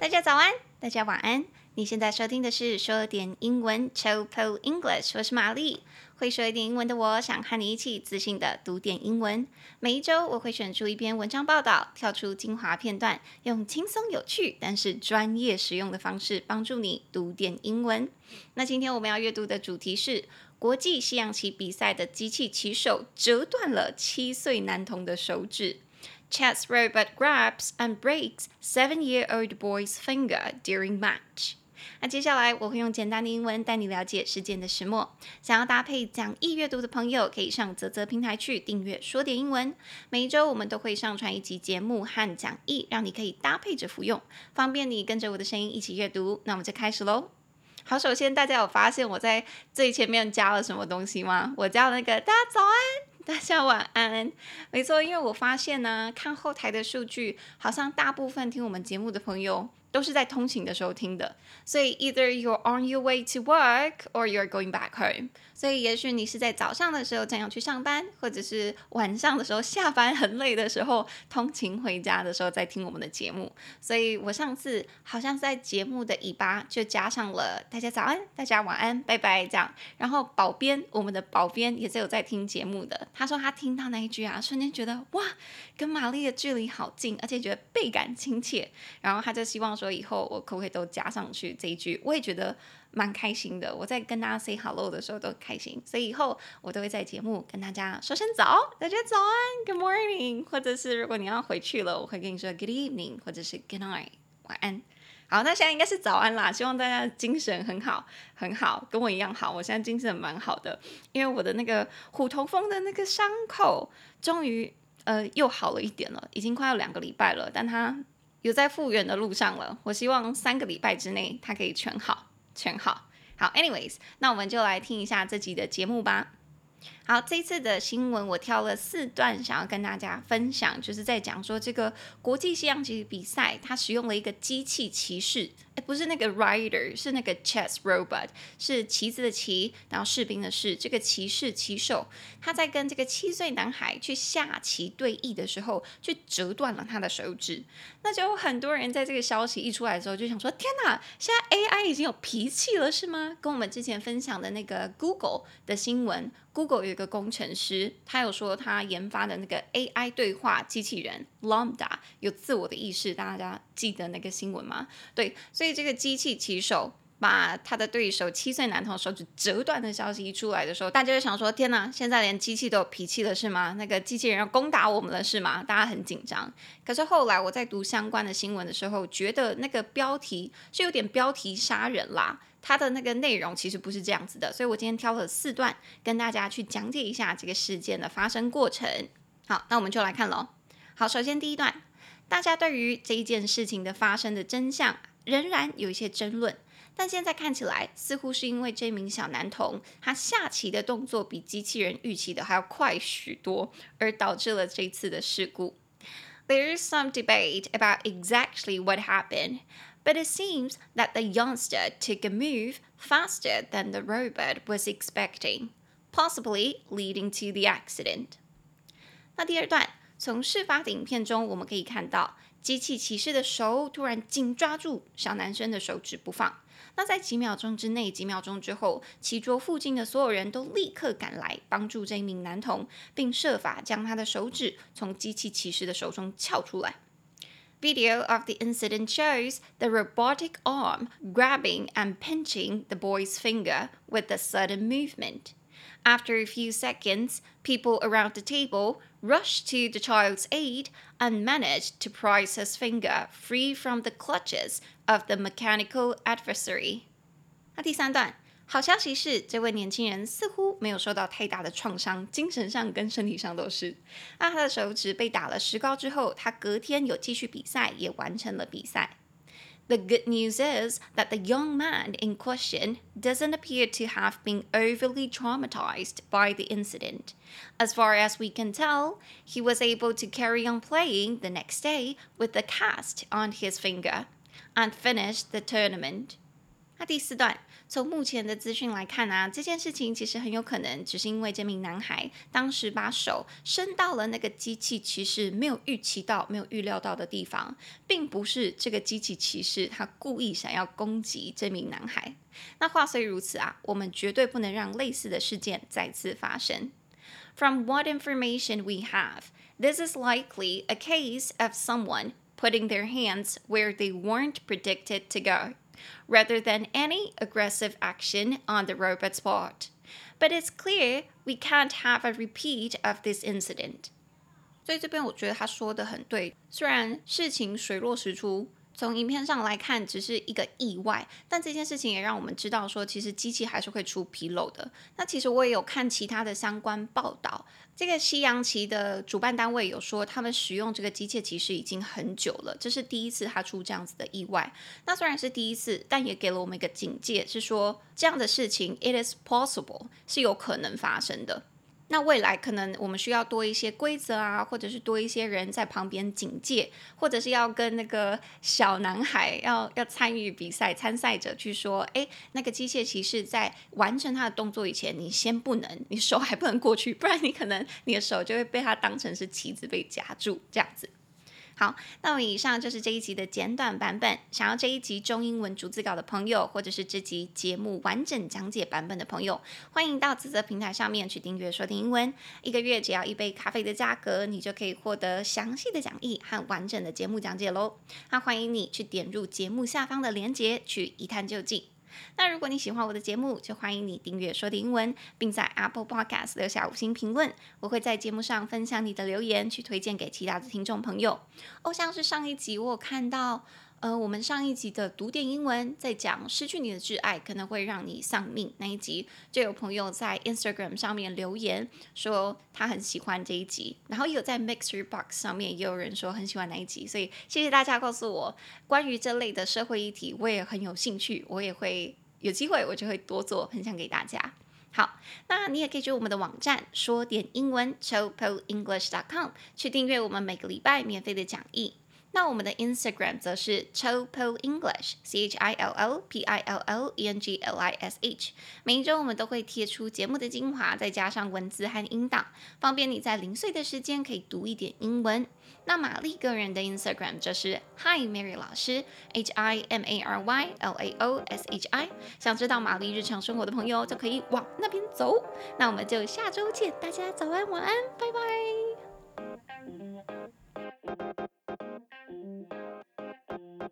大家早安，大家晚安。你现在收听的是说点英文 Chill English，我是玛丽。会说一点英文的我，想和你一起自信的读点英文。每一周我会选出一篇文章报道，跳出精华片段，用轻松有趣但是专业实用的方式帮助你读点英文。那今天我们要阅读的主题是国际西洋棋比赛的机器棋手折断了七岁男童的手指。Chess robot grabs and breaks seven-year-old boy's finger during match。那接下来我会用简单的英文带你了解事件的始末。想要搭配讲义阅读的朋友，可以上泽泽平台去订阅说点英文。每一周我们都会上传一集节目和讲义，让你可以搭配着服用，方便你跟着我的声音一起阅读。那我们就开始喽。好，首先大家有发现我在最前面加了什么东西吗？我加了那个大家早安。大家晚安。没错，因为我发现呢，看后台的数据，好像大部分听我们节目的朋友都是在通勤的时候听的，所以 either you're on your way to work or you're going back home。所以也许你是在早上的时候正要去上班，或者是晚上的时候下班很累的时候通勤回家的时候在听我们的节目。所以我上次好像在节目的尾巴就加上了大家早安，大家晚安，拜拜这样。然后保编，我们的保编也是有在听节目的，他说他听到那一句啊，瞬间觉得哇，跟玛丽的距离好近，而且觉得倍感亲切。然后他就希望说以后我可不可以都加上去这一句，我也觉得。蛮开心的，我在跟大家 say hello 的时候都开心，所以以后我都会在节目跟大家说声早，大家早安，Good morning，或者是如果你要回去了，我会跟你说 Good evening，或者是 Good night，晚安。好，那现在应该是早安啦，希望大家精神很好，很好，跟我一样好。我现在精神蛮好的，因为我的那个虎头蜂的那个伤口终于呃又好了一点了，已经快要两个礼拜了，但它有在复原的路上了。我希望三个礼拜之内他可以全好。全好，好，anyways，那我们就来听一下这集的节目吧。好，这次的新闻我挑了四段，想要跟大家分享，就是在讲说这个国际西洋棋比赛，它使用了一个机器骑士，诶，不是那个 rider，是那个 chess robot，是棋子的棋，然后士兵的士，这个骑士棋手，他在跟这个七岁男孩去下棋对弈的时候，去折断了他的手指。那就有很多人在这个消息一出来的时候，就想说：天哪，现在 AI 已经有脾气了是吗？跟我们之前分享的那个 Google 的新闻，Google 有个工程师，他有说他研发的那个 AI 对话机器人 Lambda 有自我的意识，大家记得那个新闻吗？对，所以这个机器棋手把他的对手七岁男童手指折断的消息一出来的时候，大家就想说：天哪，现在连机器都有脾气了是吗？那个机器人要攻打我们了是吗？大家很紧张。可是后来我在读相关的新闻的时候，觉得那个标题是有点标题杀人啦。它的那个内容其实不是这样子的，所以我今天挑了四段跟大家去讲解一下这个事件的发生过程。好，那我们就来看喽。好，首先第一段，大家对于这一件事情的发生的真相仍然有一些争论，但现在看起来似乎是因为这名小男童他下棋的动作比机器人预期的还要快许多，而导致了这次的事故。There is some debate about exactly what happened. But it seems that the youngster took a move faster than the robot was expecting, possibly leading to the accident. 那第二段，从事发的影片中，我们可以看到机器骑士的手突然紧抓住小男生的手指不放。那在几秒钟之内，几秒钟之后，棋桌附近的所有人都立刻赶来帮助这名男童，并设法将他的手指从机器骑士的手中撬出来。Video of the incident shows the robotic arm grabbing and pinching the boy's finger with a sudden movement. After a few seconds, people around the table rushed to the child's aid and managed to prise his finger free from the clutches of the mechanical adversary. 那第三段。好消息是，这位年轻人似乎没有受到太大的创伤，精神上跟身体上都是。那他的手指被打了石膏之后，他隔天有继续比赛，也完成了比赛。 The good news is that the young man in question doesn't appear to have been overly traumatized by the incident. As far as we can tell, he was able to carry on playing the next day with the cast on his finger and finish the tournament. 那第四段。从目前的资讯来看啊，这件事情其实很有可能只是因为这名男孩当时把手伸到了那个机器骑士没有预期到、没有预料到的地方，并不是这个机器骑士他故意想要攻击这名男孩。那话虽如此啊，我们绝对不能让类似的事件再次发生。From what information we have, this is likely a case of someone putting their hands where they weren't predicted to go, rather than any aggressive action on the robot's part. But it's clear we can't have a repeat of this incident. 所以这边我觉得他说的很对，虽然事情水落石出。 从影片上来看，只是一个意外，但这件事情也让我们知道说，其实机器还是会出纰漏的。那其实我也有看其他的相关报道，这个西洋棋的主办单位有说，他们使用这个机械其实已经很久了，这是第一次他出这样子的意外。那虽然是第一次，但也给了我们一个警戒，是说这样的事情，it is possible，是有可能发生的。那未来可能我们需要多一些规则啊，或者是多一些人在旁边警戒，或者是要跟那个小男孩要要参与比赛参赛者去说，哎，那个机械骑士在完成他的动作以前，你先不能，你手还不能过去，不然你可能你的手就会被他当成是棋子被夹住这样子。好，那么以上就是这一集的简短版本。想要这一集中英文逐字稿的朋友，或者是这集节目完整讲解版本的朋友，欢迎到啧啧平台上面去订阅收听英文。一个月只要一杯咖啡的价格，你就可以获得详细的讲义和完整的节目讲解喽。那欢迎你去点入节目下方的链接，去一探究竟。那如果你喜欢我的节目，就欢迎你订阅说的英文，并在 Apple Podcast 留下五星评论。我会在节目上分享你的留言，去推荐给其他的听众朋友。哦，像是上一集我有看到。呃，我们上一集的读点英文在讲失去你的挚爱可能会让你丧命那一集，就有朋友在 Instagram 上面留言说他很喜欢这一集，然后也有在 MixerBox 上面也有人说很喜欢那一集，所以谢谢大家告诉我关于这类的社会议题，我也很有兴趣，我也会有机会我就会多做分享给大家。好，那你也可以去我们的网站说点英文 chopoenglish.com 去订阅我们每个礼拜免费的讲义。那我们的 Instagram 则是 Chillpill English，C H I L L P I L L E N G L I S H。每一周我们都会贴出节目的精华，再加上文字和音档，方便你在零碎的时间可以读一点英文。那玛丽个人的 Instagram 则是 Hi Mary 老师，H I M A R Y L A O S H I。想知道玛丽日常生活的朋友，就可以往那边走。那我们就下周见，大家早安晚安，拜拜。